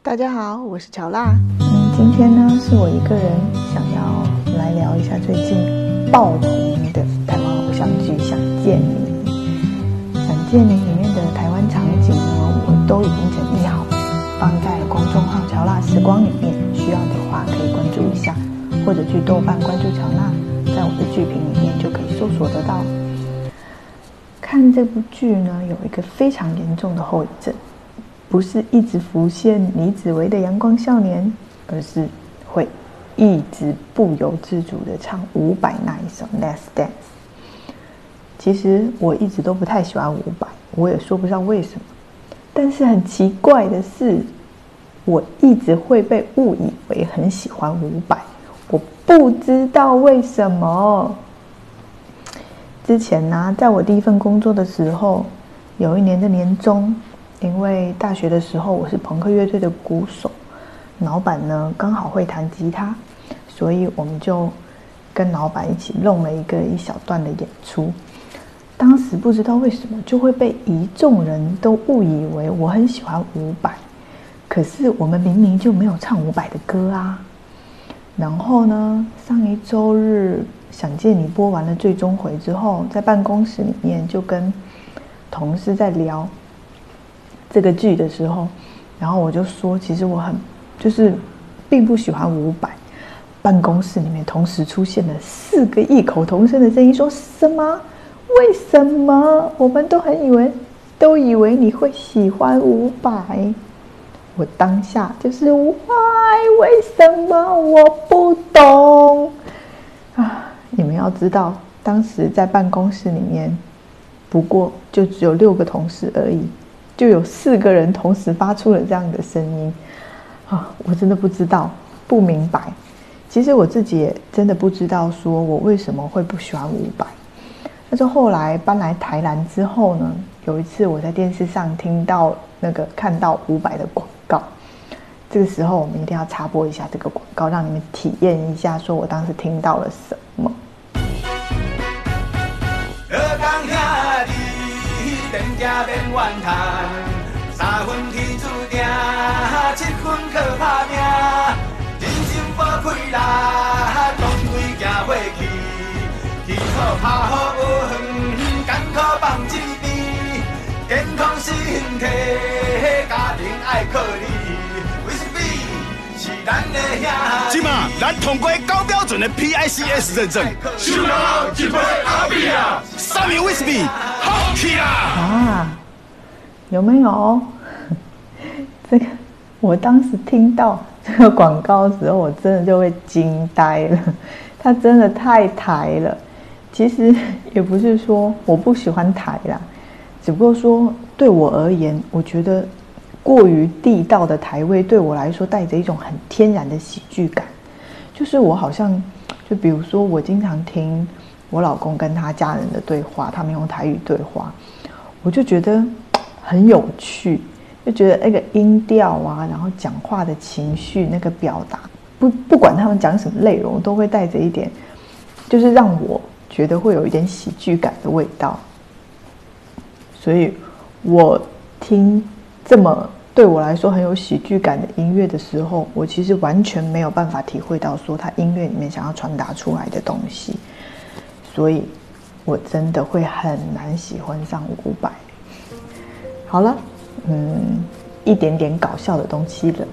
大家好，我是乔娜。嗯，今天呢是我一个人想要来聊一下最近爆红的台湾偶像剧《想见你》。《想见你》里面的台湾场景呢，我都已经整理好，放在公众号“乔娜时光”里面。需要的话可以关注一下，或者去豆瓣关注乔娜，在我的剧评里面就可以搜索得到。看这部剧呢，有一个非常严重的后遗症。不是一直浮现李子维的阳光少年，而是会一直不由自主的唱伍佰那一首《Let's Dance》。其实我一直都不太喜欢伍佰，我也说不上为什么。但是很奇怪的是，我一直会被误以为很喜欢伍佰，我不知道为什么。之前呢，在我第一份工作的时候，有一年的年终。因为大学的时候我是朋克乐队的鼓手，老板呢刚好会弹吉他，所以我们就跟老板一起弄了一个一小段的演出。当时不知道为什么就会被一众人都误以为我很喜欢伍佰，可是我们明明就没有唱伍佰的歌啊。然后呢，上一周日想见你播完了最终回之后，在办公室里面就跟同事在聊。这个剧的时候，然后我就说，其实我很就是并不喜欢伍佰。办公室里面同时出现了四个异口同声的声音，说什么？为什么？我们都很以为，都以为你会喜欢伍佰。我当下就是，why？为什么？我不懂啊！你们要知道，当时在办公室里面，不过就只有六个同事而已。就有四个人同时发出了这样的声音，啊，我真的不知道，不明白。其实我自己也真的不知道，说我为什么会不喜欢伍佰。但是后来搬来台南之后呢，有一次我在电视上听到那个看到伍佰的广告，这个时候我们一定要插播一下这个广告，让你们体验一下，说我当时听到了什么。家免怨叹，三分天注定，七分靠打拼。人生无开啦，当归行过去。天好拍好运，艰苦放一边。健康身体，家庭爱靠你。为什么？是咱的兄。今嘛，咱通过高标准的 PICS 认证。收到一杯阿比亚，三名威士忌。啊，有没有？这个我当时听到这个广告的时候，我真的就会惊呆了。它真的太台了。其实也不是说我不喜欢台啦，只不过说对我而言，我觉得过于地道的台味对我来说带着一种很天然的喜剧感。就是我好像，就比如说我经常听。我老公跟他家人的对话，他们用台语对话，我就觉得很有趣，就觉得那个音调啊，然后讲话的情绪那个表达，不不管他们讲什么内容，都会带着一点，就是让我觉得会有一点喜剧感的味道。所以，我听这么对我来说很有喜剧感的音乐的时候，我其实完全没有办法体会到说他音乐里面想要传达出来的东西。所以，我真的会很难喜欢上伍佰。好了，嗯，一点点搞笑的东西了，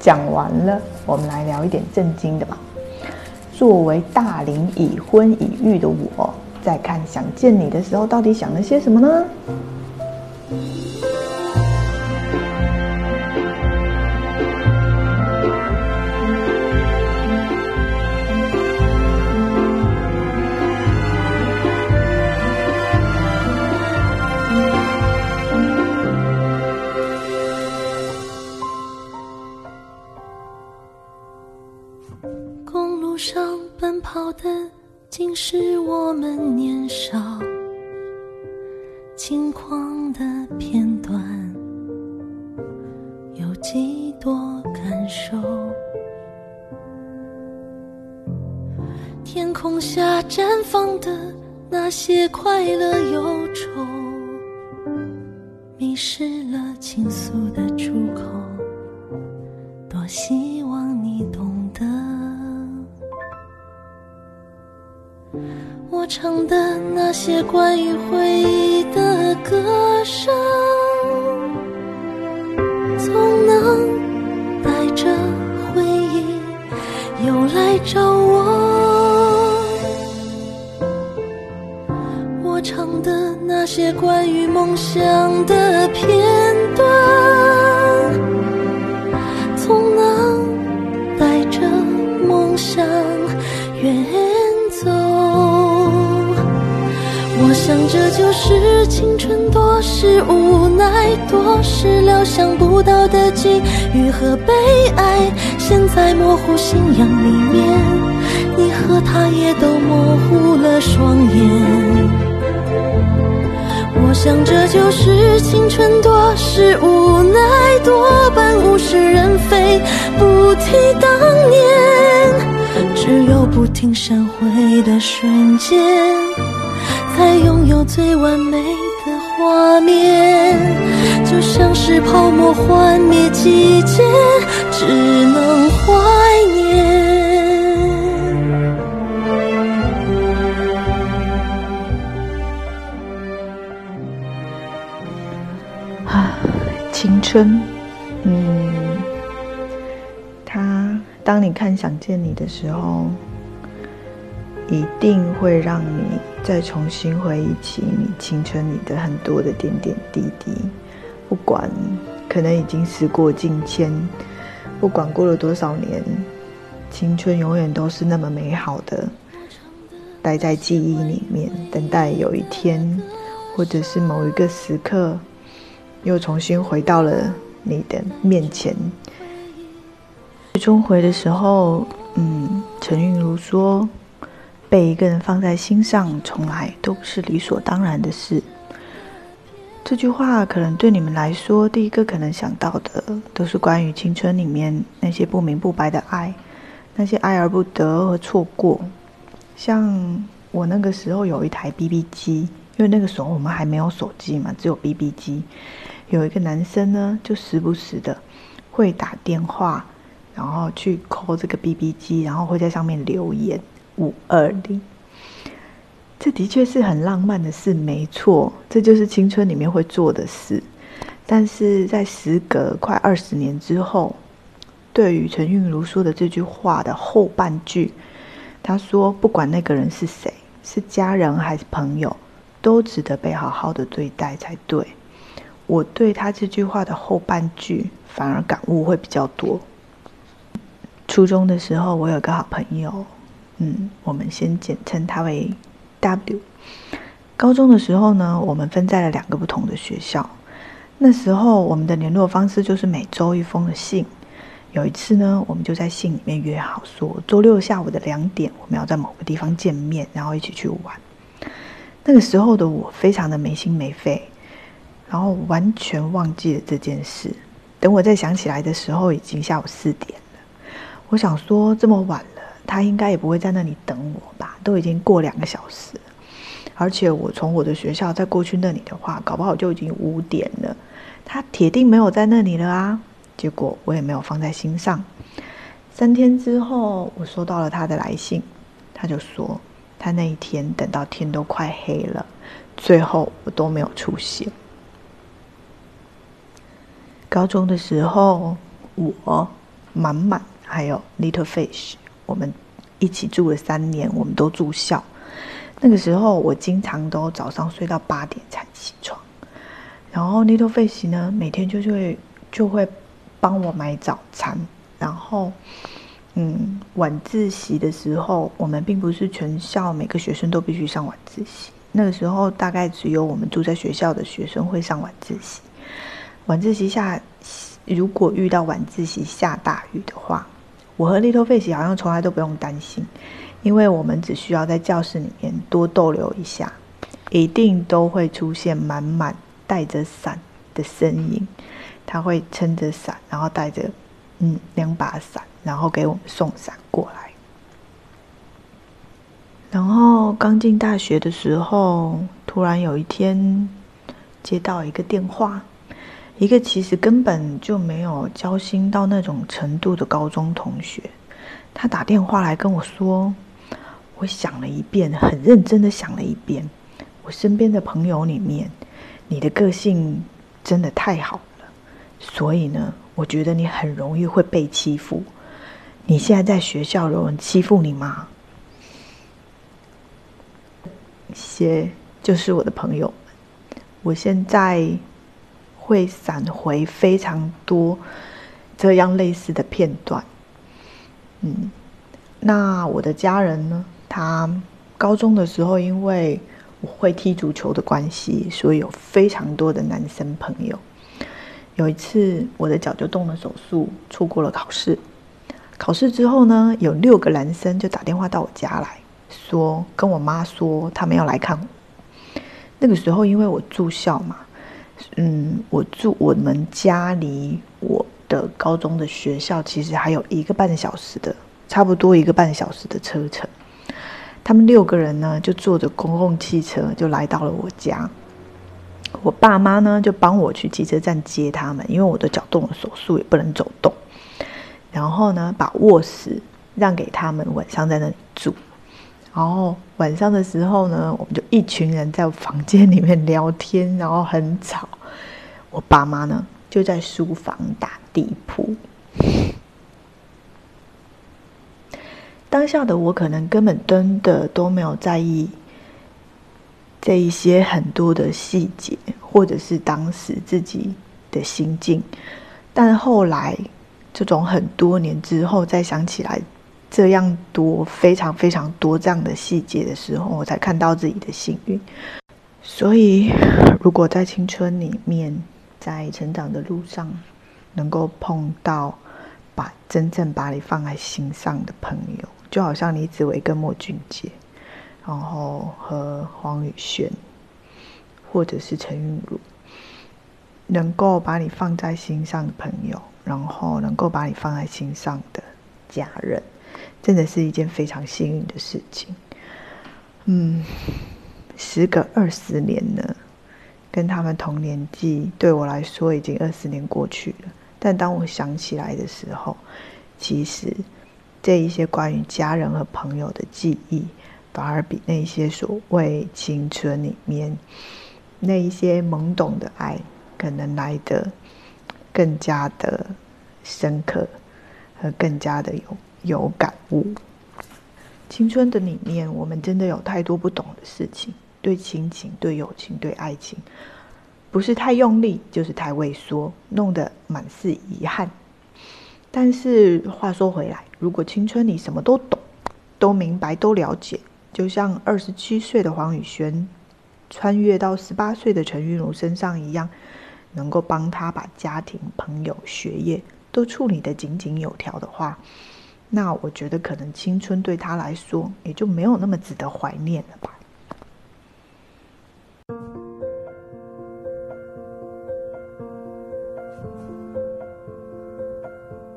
讲完了，我们来聊一点正经的吧。作为大龄已婚已育的我，在看《想见你》的时候，到底想了些什么呢？是我们年少轻狂的片段，有几多感受？天空下绽放的那些快乐忧愁，唱的那些关于回忆的歌声，总能带着回忆又来找我。我唱的那些关于梦想的想这就是青春，多是无奈，多是料想不到的际遇和悲哀。现在模糊信仰里面，你和他也都模糊了双眼。我想这就是青春，多是无奈，多半物是人非，不提当年，只有不停闪回的瞬间，才拥有最完美的画面。就像是泡沫幻灭季节，只能怀念。啊青春，嗯，他当你看《想见你》的时候，一定会让你再重新回忆起你青春里的很多的点点滴滴。不管可能已经时过境迁，不管过了多少年，青春永远都是那么美好的，待在记忆里面，等待有一天，或者是某一个时刻。又重新回到了你的面前。终回的时候，嗯，陈韵如说：“被一个人放在心上，从来都不是理所当然的事。”这句话可能对你们来说，第一个可能想到的都是关于青春里面那些不明不白的爱，那些爱而不得和错过。像我那个时候有一台 BB 机，因为那个时候我们还没有手机嘛，只有 BB 机。有一个男生呢，就时不时的会打电话，然后去扣这个 BB 机，然后会在上面留言五二零。这的确是很浪漫的事，没错，这就是青春里面会做的事。但是在时隔快二十年之后，对于陈韵如说的这句话的后半句，他说：“不管那个人是谁，是家人还是朋友，都值得被好好的对待才对。”我对他这句话的后半句反而感悟会比较多。初中的时候，我有个好朋友，嗯，我们先简称他为 W。高中的时候呢，我们分在了两个不同的学校。那时候我们的联络方式就是每周一封的信。有一次呢，我们就在信里面约好说，周六下午的两点，我们要在某个地方见面，然后一起去玩。那个时候的我非常的没心没肺。然后完全忘记了这件事。等我再想起来的时候，已经下午四点了。我想说，这么晚，他应该也不会在那里等我吧？都已经过两个小时。而且我从我的学校再过去那里的话，搞不好就已经五点了。他铁定没有在那里了啊！结果我也没有放在心上。三天之后，我收到了他的来信，他就说他那一天等到天都快黑了，最后我都没有出现。高中的时候，我满满还有 Little Fish，我们一起住了三年，我们都住校。那个时候，我经常都早上睡到八点才起床。然后 Little Fish 呢，每天就会就会帮我买早餐。然后，嗯，晚自习的时候，我们并不是全校每个学生都必须上晚自习。那个时候，大概只有我们住在学校的学生会上晚自习。晚自习下，如果遇到晚自习下大雨的话，我和 Little Fish 好像从来都不用担心，因为我们只需要在教室里面多逗留一下，一定都会出现满满带着伞的身影。他会撑着伞，然后带着嗯两把伞，然后给我们送伞过来。然后刚进大学的时候，突然有一天接到一个电话。一个其实根本就没有交心到那种程度的高中同学，他打电话来跟我说，我想了一遍，很认真的想了一遍，我身边的朋友里面，你的个性真的太好了，所以呢，我觉得你很容易会被欺负。你现在在学校有人欺负你吗？些就是我的朋友们，我现在。会闪回非常多这样类似的片段，嗯，那我的家人呢？他高中的时候，因为我会踢足球的关系，所以有非常多的男生朋友。有一次，我的脚就动了手术，错过了考试。考试之后呢，有六个男生就打电话到我家来说，跟我妈说他们要来看我。那个时候，因为我住校嘛。嗯，我住我们家离我的高中的学校其实还有一个半小时的，差不多一个半小时的车程。他们六个人呢，就坐着公共汽车就来到了我家。我爸妈呢，就帮我去汽车站接他们，因为我的脚动了手术，也不能走动。然后呢，把卧室让给他们，晚上在那里住。然后晚上的时候呢，我们就一群人在房间里面聊天，然后很吵。我爸妈呢就在书房打地铺。当下的我可能根本真的都没有在意这一些很多的细节，或者是当时自己的心境。但后来这种很多年之后再想起来。这样多非常非常多这样的细节的时候，我才看到自己的幸运。所以，如果在青春里面，在成长的路上，能够碰到把真正把你放在心上的朋友，就好像李子维跟莫俊杰，然后和黄宇轩，或者是陈韵如，能够把你放在心上的朋友，然后能够把你放在心上的家人。真的是一件非常幸运的事情。嗯，时隔二十年呢，跟他们同年纪，对我来说已经二十年过去了。但当我想起来的时候，其实这一些关于家人和朋友的记忆，反而比那些所谓青春里面那一些懵懂的爱，可能来的更加的深刻和更加的有。有感悟，青春的里面，我们真的有太多不懂的事情，对亲情、对友情、对爱情，不是太用力，就是太畏缩，弄得满是遗憾。但是话说回来，如果青春里什么都懂、都明白、都了解，就像二十七岁的黄宇轩穿越到十八岁的陈玉如身上一样，能够帮他把家庭、朋友、学业都处理得井井有条的话。那我觉得可能青春对他来说也就没有那么值得怀念了吧。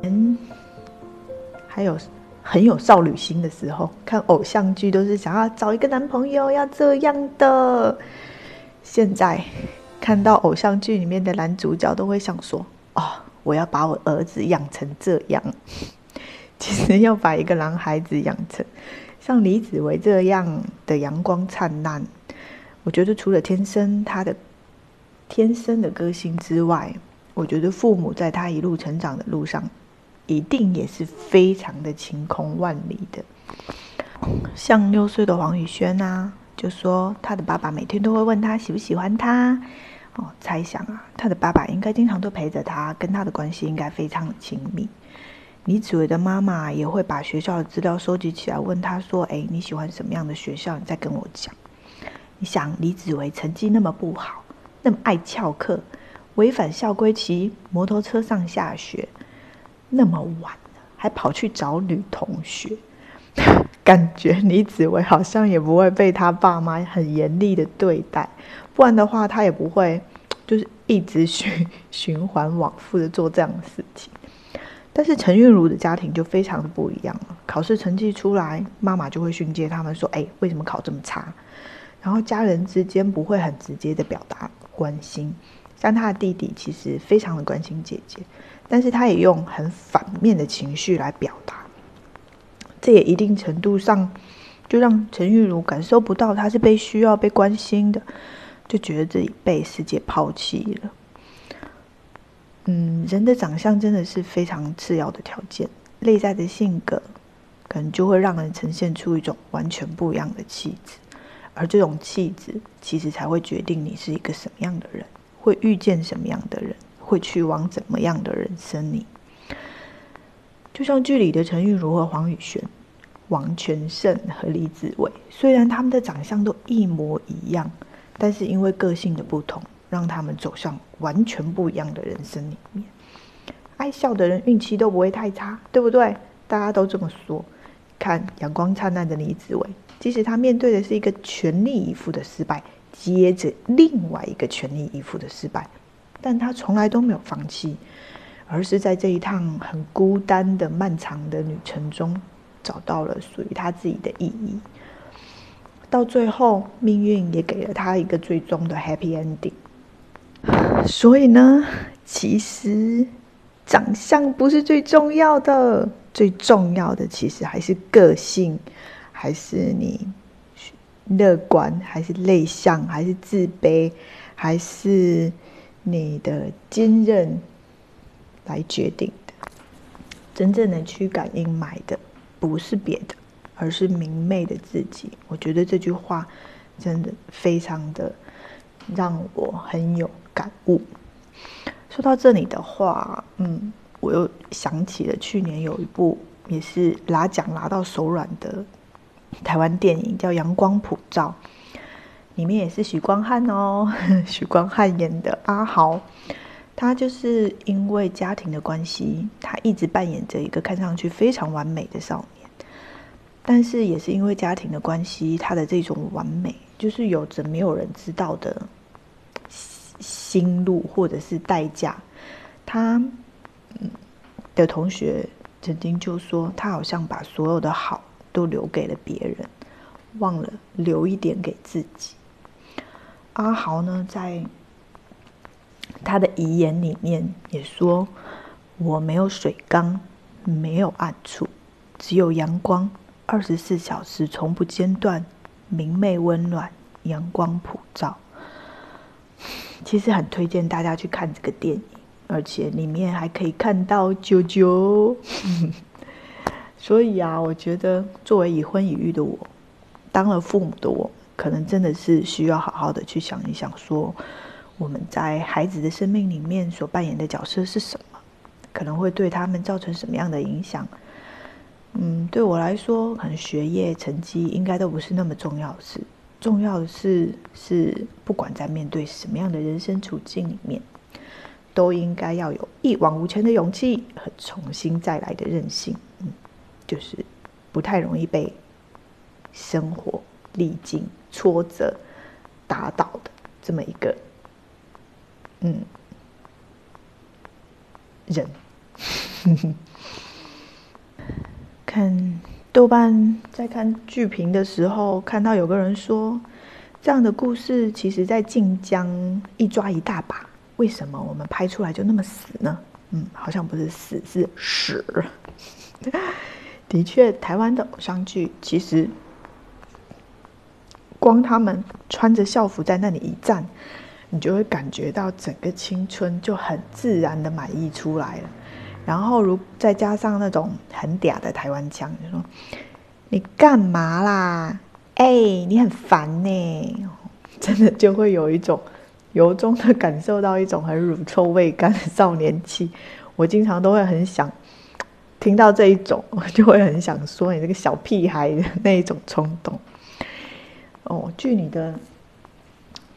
嗯，还有很有少女心的时候，看偶像剧都是想要找一个男朋友要这样的。现在看到偶像剧里面的男主角，都会想说：哦，我要把我儿子养成这样。其实要把一个男孩子养成像李子维这样的阳光灿烂，我觉得除了天生他的天生的个性之外，我觉得父母在他一路成长的路上，一定也是非常的晴空万里的。像六岁的黄宇轩啊，就说他的爸爸每天都会问他喜不喜欢他。哦，猜想啊，他的爸爸应该经常都陪着他，跟他的关系应该非常的亲密。李子维的妈妈也会把学校的资料收集起来，问他说：“哎，你喜欢什么样的学校？你再跟我讲。”你想，李子维成绩那么不好，那么爱翘课，违反校规骑摩托车上下学，那么晚了还跑去找女同学，感觉李子维好像也不会被他爸妈很严厉的对待，不然的话他也不会就是一直循循环往复的做这样的事情。但是陈韵如的家庭就非常的不一样了。考试成绩出来，妈妈就会训诫他们说：“哎，为什么考这么差？”然后家人之间不会很直接的表达关心，像他的弟弟其实非常的关心姐姐，但是他也用很反面的情绪来表达，这也一定程度上就让陈韵如感受不到他是被需要、被关心的，就觉得自己被世界抛弃了。嗯，人的长相真的是非常次要的条件，内在的性格可能就会让人呈现出一种完全不一样的气质，而这种气质其实才会决定你是一个什么样的人，会遇见什么样的人，会去往怎么样的人生里。就像剧里的陈玉如和黄宇轩、王全胜和李子维，虽然他们的长相都一模一样，但是因为个性的不同。让他们走向完全不一样的人生里面。爱笑的人运气都不会太差，对不对？大家都这么说。看阳光灿烂的李子维，即使他面对的是一个全力以赴的失败，接着另外一个全力以赴的失败，但他从来都没有放弃，而是在这一趟很孤单的漫长的旅程中，找到了属于他自己的意义。到最后，命运也给了他一个最终的 happy ending。所以呢，其实长相不是最重要的，最重要的其实还是个性，还是你乐观，还是内向，还是自卑，还是你的坚韧来决定的。真正的驱感应买的，不是别的，而是明媚的自己。我觉得这句话真的非常的让我很有。感悟。说到这里的话，嗯，我又想起了去年有一部也是拿奖拿到手软的台湾电影，叫《阳光普照》，里面也是许光汉哦，许光汉演的阿豪，他就是因为家庭的关系，他一直扮演着一个看上去非常完美的少年，但是也是因为家庭的关系，他的这种完美，就是有着没有人知道的。心路或者是代价，他的同学曾经就说，他好像把所有的好都留给了别人，忘了留一点给自己。阿豪呢，在他的遗言里面也说：“我没有水缸，没有暗处，只有阳光，二十四小时从不间断，明媚温暖，阳光普照。”其实很推荐大家去看这个电影，而且里面还可以看到啾啾。所以啊，我觉得作为已婚已育的我，当了父母的我，可能真的是需要好好的去想一想，说我们在孩子的生命里面所扮演的角色是什么，可能会对他们造成什么样的影响。嗯，对我来说，可能学业成绩应该都不是那么重要的事。重要的是，是不管在面对什么样的人生处境里面，都应该要有一往无前的勇气和重新再来的韧性。嗯，就是不太容易被生活历经挫折打倒的这么一个嗯人。看。豆瓣在看剧评的时候，看到有个人说，这样的故事其实在晋江一抓一大把，为什么我们拍出来就那么死呢？嗯，好像不是死，是屎。的确，台湾的偶像剧其实，光他们穿着校服在那里一站，你就会感觉到整个青春就很自然的满溢出来了。然后，如再加上那种很嗲的台湾腔，就说：“你干嘛啦？哎，你很烦呢。”真的就会有一种由衷的感受到一种很乳臭未干的少年气。我经常都会很想听到这一种，就会很想说你这个小屁孩的那一种冲动。哦，剧里的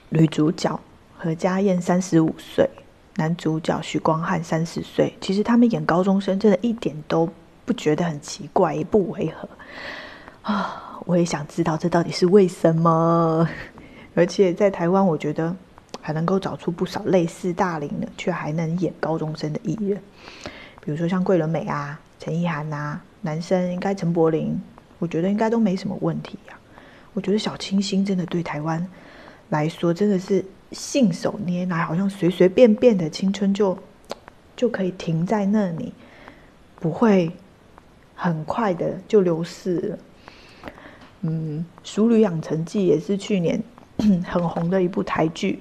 女主角何家燕三十五岁。男主角许光汉三十岁，其实他们演高中生，真的一点都不觉得很奇怪，也不违和啊！我也想知道这到底是为什么。而且在台湾，我觉得还能够找出不少类似大龄的，却还能演高中生的艺人，比如说像桂纶镁啊、陈意涵啊，男生应该陈柏霖，我觉得应该都没什么问题呀。我觉得小清新真的对台湾来说，真的是。信手拈来，好像随随便便的青春就就可以停在那里，不会很快的就流逝了。嗯，《熟女养成记》也是去年 很红的一部台剧，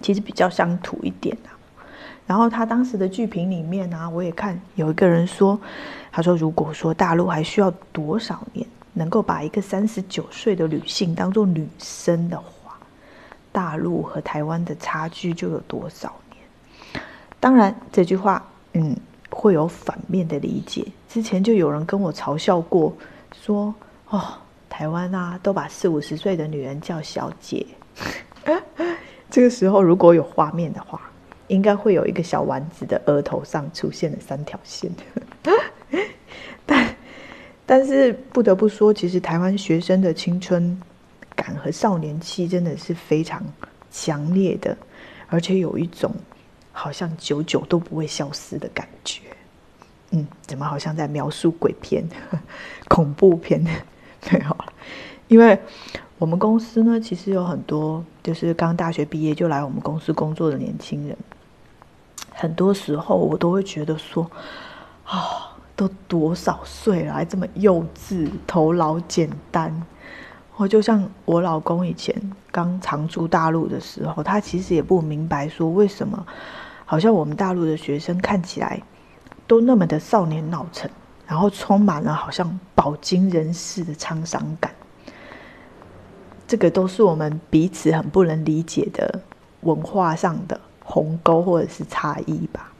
其实比较乡土一点啊。然后他当时的剧评里面呢，我也看有一个人说，他说如果说大陆还需要多少年能够把一个三十九岁的女性当做女生的话，大陆和台湾的差距就有多少年？当然这句话，嗯，会有反面的理解。之前就有人跟我嘲笑过，说。哦，台湾啊，都把四五十岁的女人叫小姐。这个时候如果有画面的话，应该会有一个小丸子的额头上出现了三条线。但但是不得不说，其实台湾学生的青春和少年气真的是非常强烈的，而且有一种好像久久都不会消失的感觉。嗯，怎么好像在描述鬼片、恐怖片？没有因为我们公司呢，其实有很多就是刚大学毕业就来我们公司工作的年轻人。很多时候我都会觉得说，啊，都多少岁了，还这么幼稚、头脑简单。我就像我老公以前刚常驻大陆的时候，他其实也不明白说为什么，好像我们大陆的学生看起来都那么的少年老成。然后充满了好像饱经人世的沧桑感，这个都是我们彼此很不能理解的文化上的鸿沟或者是差异吧。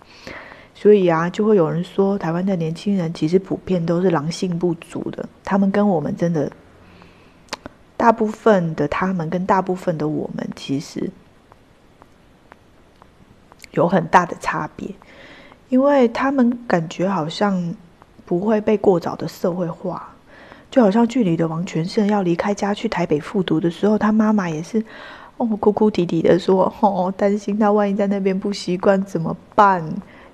所以啊，就会有人说，台湾的年轻人其实普遍都是狼性不足的，他们跟我们真的大部分的他们跟大部分的我们其实有很大的差别，因为他们感觉好像。不会被过早的社会化，就好像剧里的王全胜要离开家去台北复读的时候，他妈妈也是哦哭哭啼啼的说哦担心他万一在那边不习惯怎么办，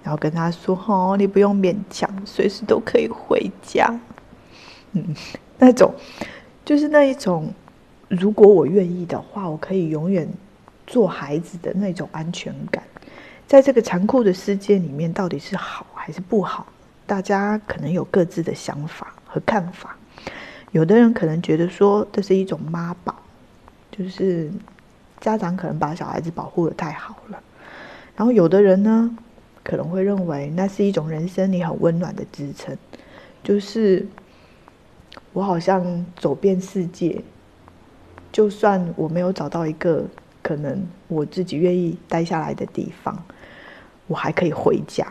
然后跟他说哦你不用勉强，随时都可以回家。嗯，那种就是那一种，如果我愿意的话，我可以永远做孩子的那种安全感，在这个残酷的世界里面，到底是好还是不好？大家可能有各自的想法和看法，有的人可能觉得说这是一种妈宝，就是家长可能把小孩子保护的太好了，然后有的人呢可能会认为那是一种人生里很温暖的支撑，就是我好像走遍世界，就算我没有找到一个可能我自己愿意待下来的地方，我还可以回家。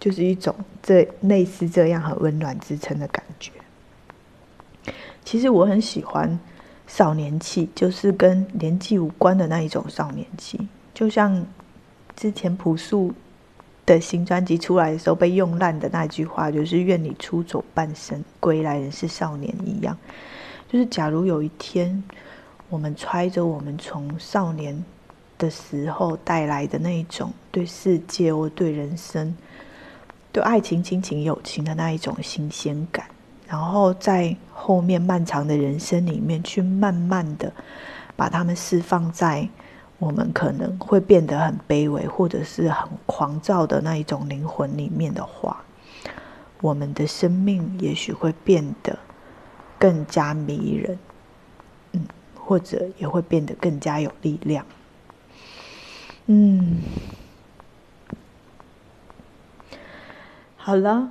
就是一种这类似这样很温暖支撑的感觉。其实我很喜欢少年气，就是跟年纪无关的那一种少年气。就像之前朴树的新专辑出来的时候被用烂的那句话，就是“愿你出走半生，归来仍是少年”一样。就是假如有一天，我们揣着我们从少年的时候带来的那一种对世界或对人生。对爱情、亲情、友情的那一种新鲜感，然后在后面漫长的人生里面，去慢慢的把他们释放在我们可能会变得很卑微，或者是很狂躁的那一种灵魂里面的话，我们的生命也许会变得更加迷人，嗯，或者也会变得更加有力量，嗯。好了，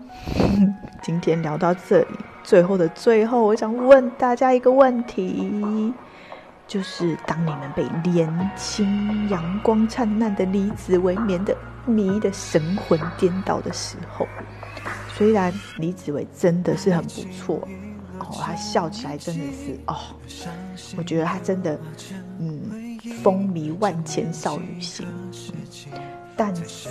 今天聊到这里，最后的最后，我想问大家一个问题，就是当你们被年轻、阳光灿烂的李子维迷的迷的神魂颠倒的时候，虽然李子维真的是很不错哦，他笑起来真的是哦，我觉得他真的嗯，风靡万千少女心，但是。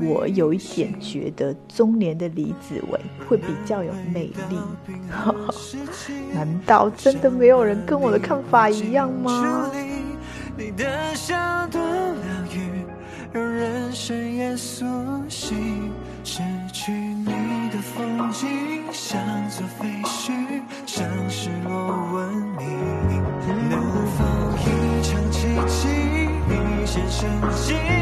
我有一点觉得中年的李子维会比较有魅力，难道真的没有人跟我的看法一样吗？风景像座废墟像失落文明能否一场奇迹一线生机？